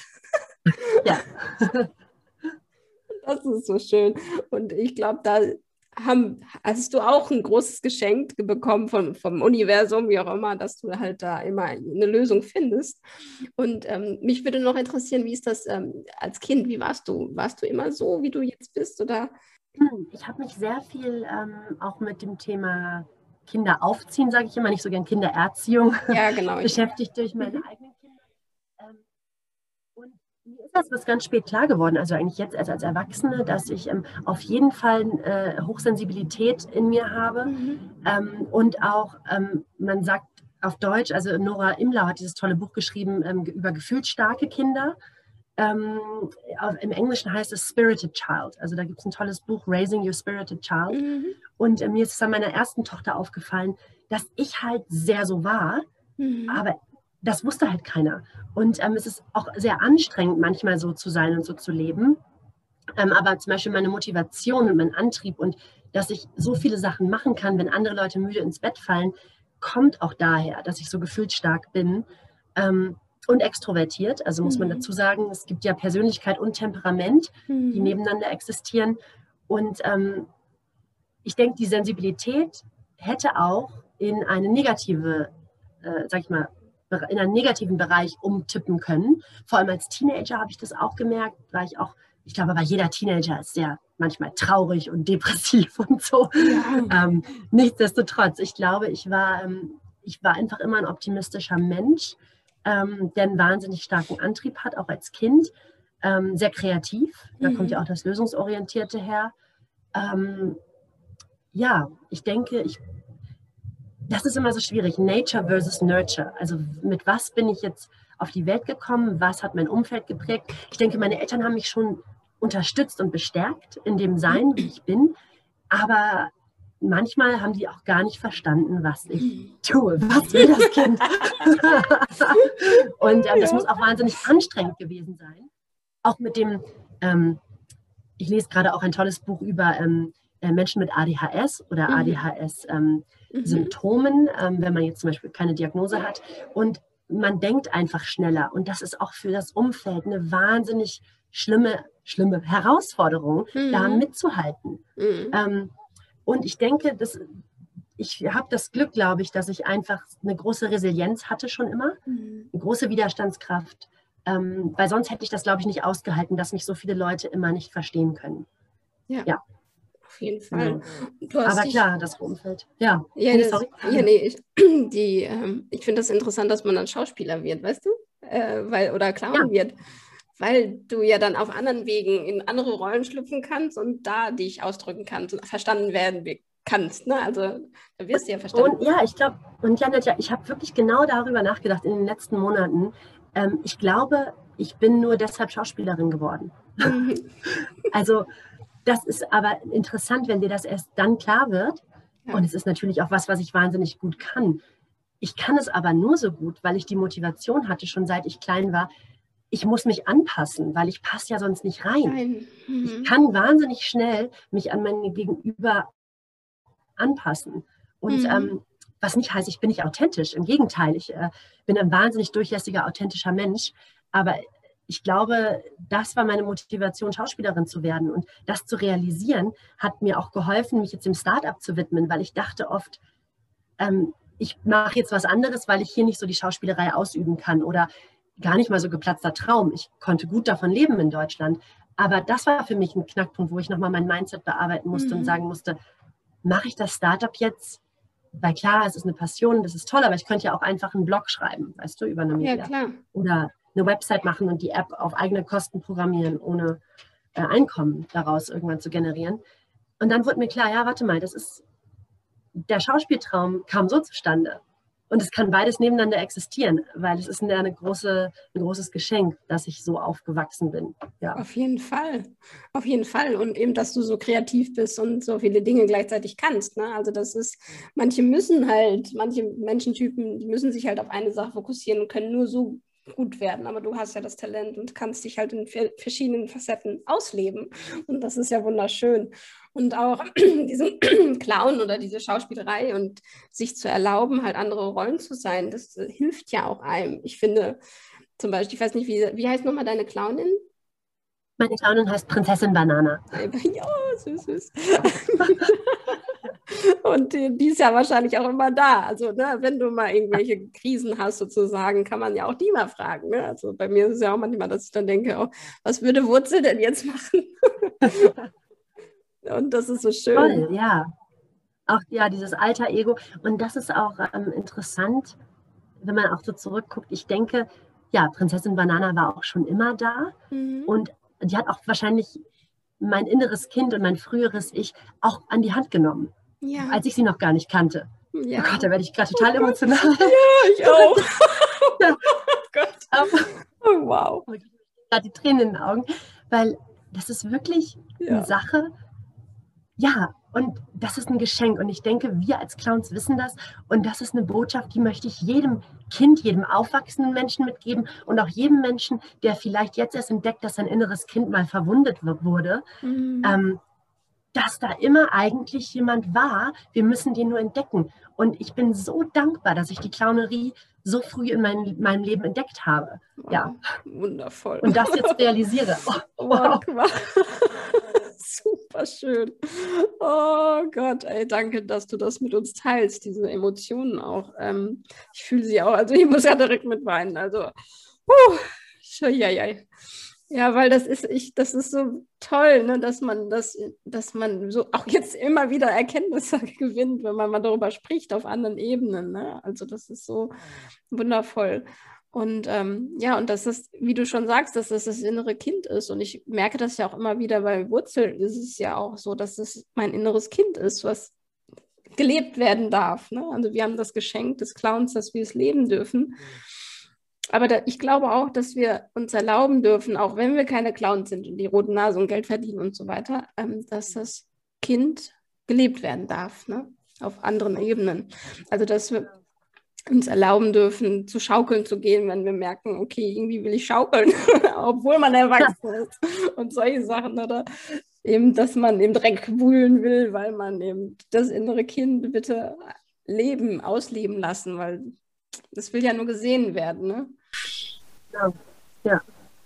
Ja. das ist so schön. Und ich glaube, da haben, hast du auch ein großes Geschenk bekommen vom, vom Universum, wie auch immer, dass du halt da immer eine Lösung findest. Und ähm, mich würde noch interessieren, wie ist das ähm, als Kind? Wie warst du? Warst du immer so, wie du jetzt bist? Oder? Hm, ich habe mich sehr viel ähm, auch mit dem Thema Kinder aufziehen, sage ich immer, nicht so gern Kindererziehung ja, genau. beschäftigt durch meine mhm. eigenen Kinder. Ähm, und mir ist das was ganz spät klar geworden, also eigentlich jetzt als, als Erwachsene, dass ich ähm, auf jeden Fall äh, Hochsensibilität in mir habe mhm. ähm, und auch, ähm, man sagt auf Deutsch, also Nora Imlau hat dieses tolle Buch geschrieben ähm, über gefühlt starke Kinder. Ähm, Im Englischen heißt es Spirited Child. Also da gibt es ein tolles Buch, Raising Your Spirited Child. Mhm. Und äh, mir ist es an meiner ersten Tochter aufgefallen, dass ich halt sehr so war, mhm. aber das wusste halt keiner. Und ähm, es ist auch sehr anstrengend, manchmal so zu sein und so zu leben. Ähm, aber zum Beispiel meine Motivation und mein Antrieb und dass ich so viele Sachen machen kann, wenn andere Leute müde ins Bett fallen, kommt auch daher, dass ich so gefühlt stark bin ähm, und extrovertiert. Also muss mhm. man dazu sagen, es gibt ja Persönlichkeit und Temperament, mhm. die nebeneinander existieren. Und ähm, ich denke, die Sensibilität hätte auch in eine negative, äh, sag ich mal, in einen negativen Bereich umtippen können. Vor allem als Teenager habe ich das auch gemerkt, weil ich auch, ich glaube, aber jeder Teenager ist sehr manchmal traurig und depressiv und so. Ja. Ähm, nichtsdestotrotz, ich glaube, ich war, ähm, ich war einfach immer ein optimistischer Mensch, ähm, der einen wahnsinnig starken Antrieb hat, auch als Kind. Ähm, sehr kreativ, da mhm. kommt ja auch das Lösungsorientierte her. Ähm, ja, ich denke, ich das ist immer so schwierig. Nature versus Nurture. Also mit was bin ich jetzt auf die Welt gekommen? Was hat mein Umfeld geprägt? Ich denke, meine Eltern haben mich schon unterstützt und bestärkt in dem Sein, wie ich bin. Aber manchmal haben die auch gar nicht verstanden, was ich tue. Was will das Kind? und ähm, das muss auch wahnsinnig anstrengend gewesen sein. Auch mit dem, ähm, ich lese gerade auch ein tolles Buch über ähm, äh, Menschen mit ADHS oder mhm. ADHS-Symptomen, ähm, mhm. ähm, wenn man jetzt zum Beispiel keine Diagnose hat. Und man denkt einfach schneller. Und das ist auch für das Umfeld eine wahnsinnig schlimme, schlimme Herausforderung, mhm. da mitzuhalten. Mhm. Und ich denke, dass ich habe das Glück, glaube ich, dass ich einfach eine große Resilienz hatte schon immer, mhm. eine große Widerstandskraft. Ähm, weil sonst hätte ich das, glaube ich, nicht ausgehalten, dass mich so viele Leute immer nicht verstehen können. Ja. ja auf jeden Fall. Ja. Aber dich, klar, das Umfeld. Ja, ja, nee, sorry. Ja, nee, ich, die, ähm, ich finde das interessant, dass man dann Schauspieler wird, weißt du? Äh, weil, oder Clown ja. wird. Weil du ja dann auf anderen Wegen in andere Rollen schlüpfen kannst und da dich ausdrücken kannst und verstanden werden kannst. Ne? Also da wirst du ja verstanden. Und ja, ich glaube, und Janet, ja, ich habe wirklich genau darüber nachgedacht in den letzten Monaten. Ähm, ich glaube, ich bin nur deshalb Schauspielerin geworden. Mhm. also das ist aber interessant, wenn dir das erst dann klar wird. Ja. Und es ist natürlich auch was, was ich wahnsinnig gut kann. Ich kann es aber nur so gut, weil ich die Motivation hatte, schon seit ich klein war. Ich muss mich anpassen, weil ich passe ja sonst nicht rein. Mhm. Ich kann wahnsinnig schnell mich an meine Gegenüber anpassen. Und mhm. ähm, was nicht heißt, ich bin nicht authentisch. Im Gegenteil, ich äh, bin ein wahnsinnig durchlässiger, authentischer Mensch. Aber ich glaube, das war meine Motivation, Schauspielerin zu werden. Und das zu realisieren, hat mir auch geholfen, mich jetzt dem Startup zu widmen, weil ich dachte oft, ähm, ich mache jetzt was anderes, weil ich hier nicht so die Schauspielerei ausüben kann oder gar nicht mal so geplatzter Traum. Ich konnte gut davon leben in Deutschland. Aber das war für mich ein Knackpunkt, wo ich nochmal mein Mindset bearbeiten musste mhm. und sagen musste, mache ich das Startup jetzt? Weil klar, es ist eine Passion, das ist toll, aber ich könnte ja auch einfach einen Blog schreiben, weißt du, über eine Media. Ja, klar. Oder eine Website machen und die App auf eigene Kosten programmieren, ohne äh, Einkommen daraus irgendwann zu generieren. Und dann wurde mir klar, ja, warte mal, das ist, der Schauspieltraum kam so zustande. Und es kann beides nebeneinander existieren, weil es ist eine, große, ein großes Geschenk, dass ich so aufgewachsen bin. Ja. Auf jeden Fall. Auf jeden Fall. Und eben, dass du so kreativ bist und so viele Dinge gleichzeitig kannst. Ne? Also das ist, manche müssen halt, manche Menschentypen, die müssen sich halt auf eine Sache fokussieren und können nur so gut werden, aber du hast ja das Talent und kannst dich halt in verschiedenen Facetten ausleben und das ist ja wunderschön. Und auch diesen Clown oder diese Schauspielerei und sich zu erlauben, halt andere Rollen zu sein, das hilft ja auch einem. Ich finde zum Beispiel, ich weiß nicht, wie, wie heißt nochmal deine Clownin? Meine Clownin heißt Prinzessin Banana. Ja, süß, süß. Und die, ist ja wahrscheinlich auch immer da. Also, ne, wenn du mal irgendwelche Krisen hast, sozusagen, kann man ja auch die mal fragen. Ne? Also, bei mir ist es ja auch manchmal, dass ich dann denke, oh, was würde Wurzel denn jetzt machen? Und das ist so schön. Toll, ja. Auch ja, dieses alter Ego. Und das ist auch ähm, interessant, wenn man auch so zurückguckt. Ich denke, ja, Prinzessin Banana war auch schon immer da. Mhm. Und die hat auch wahrscheinlich mein inneres Kind und mein früheres Ich auch an die Hand genommen ja. als ich sie noch gar nicht kannte. Ja. Oh Gott, da werde ich gerade total oh emotional. Ja, ich auch. ja. Oh Gott. Oh, wow. Oh, gerade die Tränen in den Augen, weil das ist wirklich ja. eine Sache. Ja, und das ist ein Geschenk. Und ich denke, wir als Clowns wissen das. Und das ist eine Botschaft, die möchte ich jedem Kind, jedem aufwachsenden Menschen mitgeben und auch jedem Menschen, der vielleicht jetzt erst entdeckt, dass sein inneres Kind mal verwundet wurde. Mhm. Ähm, dass da immer eigentlich jemand war. Wir müssen den nur entdecken. Und ich bin so dankbar, dass ich die Clownerie so früh in mein, meinem Leben entdeckt habe. Wow, ja. Wundervoll. Und das jetzt realisiere. Oh, wow. Super schön. Oh Gott, ey, danke, dass du das mit uns teilst, diese Emotionen auch. Ähm, ich fühle sie auch, also ich muss ja direkt mit weinen. Also, uh, ja, ja. Ja, weil das ist, ich, das ist so toll, ne, dass man das, dass man so auch jetzt immer wieder Erkenntnisse gewinnt, wenn man mal darüber spricht auf anderen Ebenen. Ne? Also das ist so wundervoll. Und ähm, ja, und das ist, wie du schon sagst, dass das das innere Kind ist. Und ich merke das ja auch immer wieder bei Wurzel ist es ja auch so, dass es mein inneres Kind ist, was gelebt werden darf. Ne? Also wir haben das Geschenk des Clowns, dass wir es leben dürfen. Aber da, ich glaube auch, dass wir uns erlauben dürfen, auch wenn wir keine Clowns sind und die roten Nase und Geld verdienen und so weiter, ähm, dass das Kind gelebt werden darf, ne? auf anderen Ebenen. Also dass wir uns erlauben dürfen, zu schaukeln zu gehen, wenn wir merken, okay, irgendwie will ich schaukeln, obwohl man erwachsen ist und solche Sachen, oder eben, dass man im Dreck wühlen will, weil man eben das innere Kind bitte leben, ausleben lassen, weil das will ja nur gesehen werden, ne? Genau. Ja.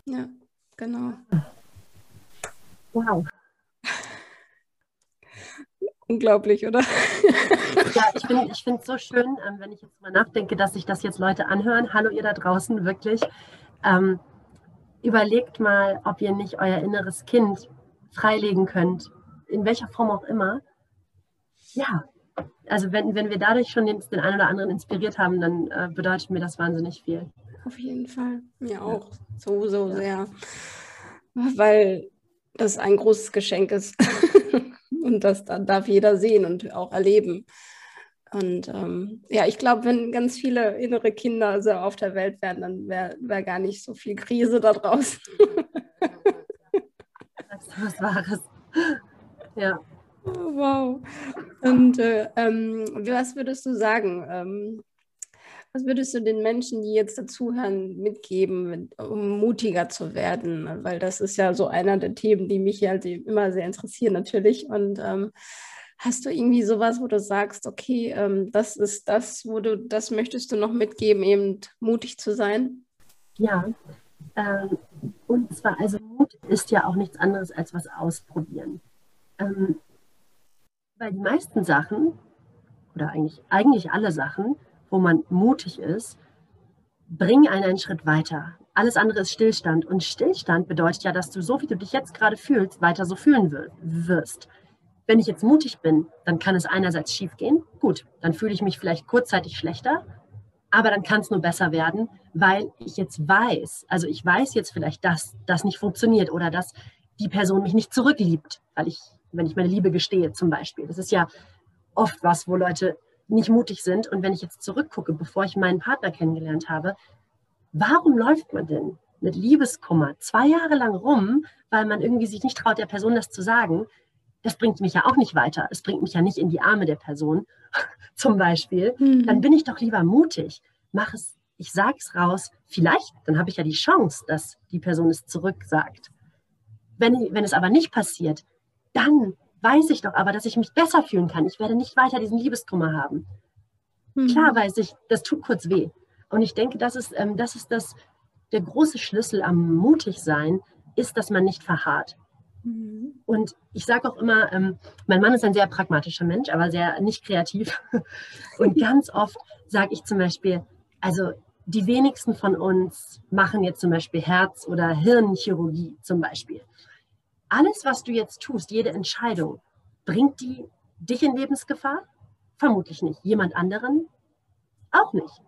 Ja, genau. Wow. Unglaublich, oder? Ja, ich finde es ich so schön, ähm, wenn ich jetzt mal nachdenke, dass sich das jetzt Leute anhören. Hallo ihr da draußen, wirklich. Ähm, überlegt mal, ob ihr nicht euer inneres Kind freilegen könnt, in welcher Form auch immer. Ja, also wenn, wenn wir dadurch schon den, den einen oder anderen inspiriert haben, dann äh, bedeutet mir das wahnsinnig viel. Auf jeden Fall. Mir auch. So, so ja. sehr. Weil das ein großes Geschenk ist. und das darf jeder sehen und auch erleben. Und ähm, ja, ich glaube, wenn ganz viele innere Kinder so auf der Welt wären, dann wäre wär gar nicht so viel Krise da draußen. das ist was Wahres. Ja. Wow. Und äh, ähm, was würdest du sagen? Ähm, was würdest du den Menschen, die jetzt dazuhören, mitgeben, um mutiger zu werden? Weil das ist ja so einer der Themen, die mich halt immer sehr interessieren natürlich. Und ähm, hast du irgendwie sowas, wo du sagst, okay, ähm, das ist das, wo du, das möchtest du noch mitgeben, eben mutig zu sein? Ja, ähm, und zwar, also Mut ist ja auch nichts anderes als was ausprobieren. Ähm, weil die meisten Sachen, oder eigentlich, eigentlich alle Sachen, wo man mutig ist, bringen einen einen Schritt weiter. Alles andere ist Stillstand. Und Stillstand bedeutet ja, dass du so, wie du dich jetzt gerade fühlst, weiter so fühlen wirst. Wenn ich jetzt mutig bin, dann kann es einerseits schief gehen. Gut, dann fühle ich mich vielleicht kurzzeitig schlechter, aber dann kann es nur besser werden, weil ich jetzt weiß, also ich weiß jetzt vielleicht, dass das nicht funktioniert oder dass die Person mich nicht zurückliebt, weil ich, wenn ich meine Liebe gestehe zum Beispiel. Das ist ja oft was, wo Leute nicht mutig sind. Und wenn ich jetzt zurückgucke, bevor ich meinen Partner kennengelernt habe, warum läuft man denn mit Liebeskummer zwei Jahre lang rum, weil man irgendwie sich nicht traut, der Person das zu sagen? Das bringt mich ja auch nicht weiter. Es bringt mich ja nicht in die Arme der Person, zum Beispiel. Mhm. Dann bin ich doch lieber mutig. Mach es, ich sage es raus. Vielleicht, dann habe ich ja die Chance, dass die Person es zurücksagt. Wenn, wenn es aber nicht passiert, dann weiß ich doch aber, dass ich mich besser fühlen kann. Ich werde nicht weiter diesen Liebeskummer haben. Mhm. Klar weiß ich, das tut kurz weh. Und ich denke, das ist, ähm, das, ist das, der große Schlüssel am Mutigsein, ist, dass man nicht verharrt. Mhm. Und ich sage auch immer, ähm, mein Mann ist ein sehr pragmatischer Mensch, aber sehr nicht kreativ. Und ganz oft sage ich zum Beispiel, also die wenigsten von uns machen jetzt zum Beispiel Herz- oder Hirnchirurgie zum Beispiel alles, was du jetzt tust, jede Entscheidung, bringt die dich in Lebensgefahr? Vermutlich nicht. Jemand anderen? Auch nicht.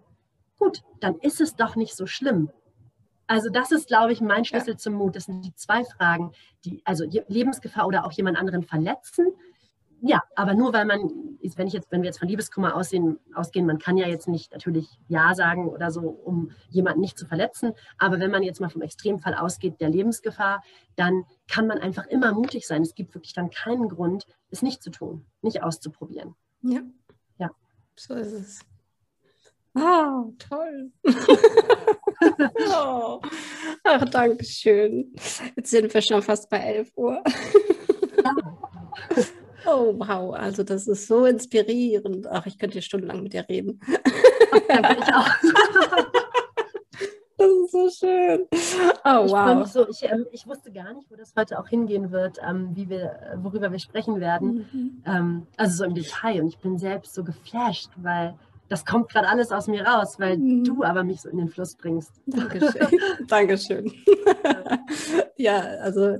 Gut, dann ist es doch nicht so schlimm. Also das ist, glaube ich, mein Schlüssel ja. zum Mut. Das sind die zwei Fragen, die also Lebensgefahr oder auch jemand anderen verletzen. ja, aber nur weil man, wenn ich jetzt, wenn wir jetzt von Liebeskummer aussehen, ausgehen, man kann ja jetzt nicht natürlich Ja sagen oder so, um jemanden nicht zu verletzen. Aber wenn man jetzt mal vom Extremfall ausgeht, der Lebensgefahr, dann kann man einfach immer mutig sein. Es gibt wirklich dann keinen Grund, es nicht zu tun, nicht auszuprobieren. Ja. Ja. So ist es. Ah, toll. oh. Ach, danke schön. Jetzt sind wir schon fast bei 11 Uhr. Ja. Oh, wow. Also, das ist so inspirierend. Ach, ich könnte hier stundenlang mit dir reden. Das ist so schön. Oh, ich wow. So, ich, ähm, ich, wusste gar nicht, wo das heute auch hingehen wird, ähm, wie wir, worüber wir sprechen werden. Mhm. Ähm, also so im Detail. Und ich bin selbst so geflasht, weil das kommt gerade alles aus mir raus, weil mhm. du aber mich so in den Fluss bringst. Dankeschön. Dankeschön. ja, also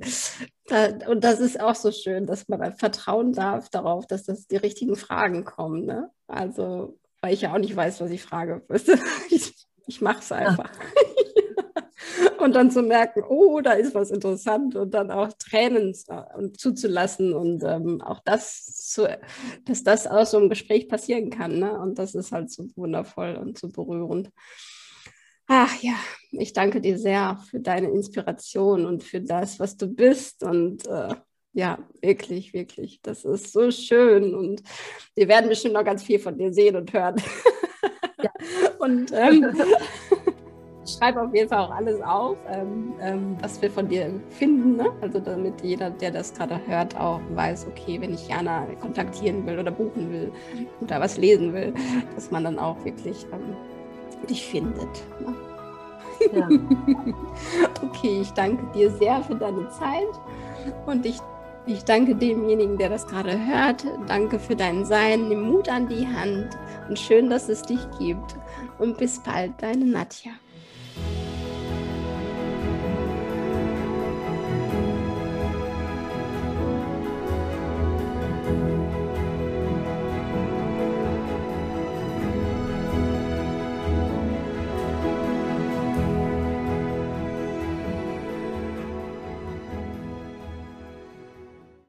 und das ist auch so schön, dass man vertrauen darf darauf, dass das die richtigen Fragen kommen. Ne? Also, weil ich ja auch nicht weiß, was ich frage. Ich, ich mache es einfach. und dann zu merken, oh, da ist was interessant und dann auch Tränen und zuzulassen und ähm, auch das, zu, dass das aus so einem Gespräch passieren kann. Ne? Und das ist halt so wundervoll und so berührend. Ach ja, ich danke dir sehr für deine Inspiration und für das, was du bist und äh, ja, wirklich, wirklich. Das ist so schön und wir werden bestimmt noch ganz viel von dir sehen und hören. Ja. und ähm, schreibe auf jeden Fall auch alles auf, ähm, ähm, was wir von dir finden. Ne? Also damit jeder, der das gerade hört, auch weiß, okay, wenn ich Jana kontaktieren will oder buchen will oder was lesen will, dass man dann auch wirklich ähm, dich findet. Ne? Ja. okay, ich danke dir sehr für deine Zeit und ich ich danke demjenigen, der das gerade hört. Danke für dein Sein. Nimm Mut an die Hand und schön, dass es dich gibt. Und bis bald, deine Nadja.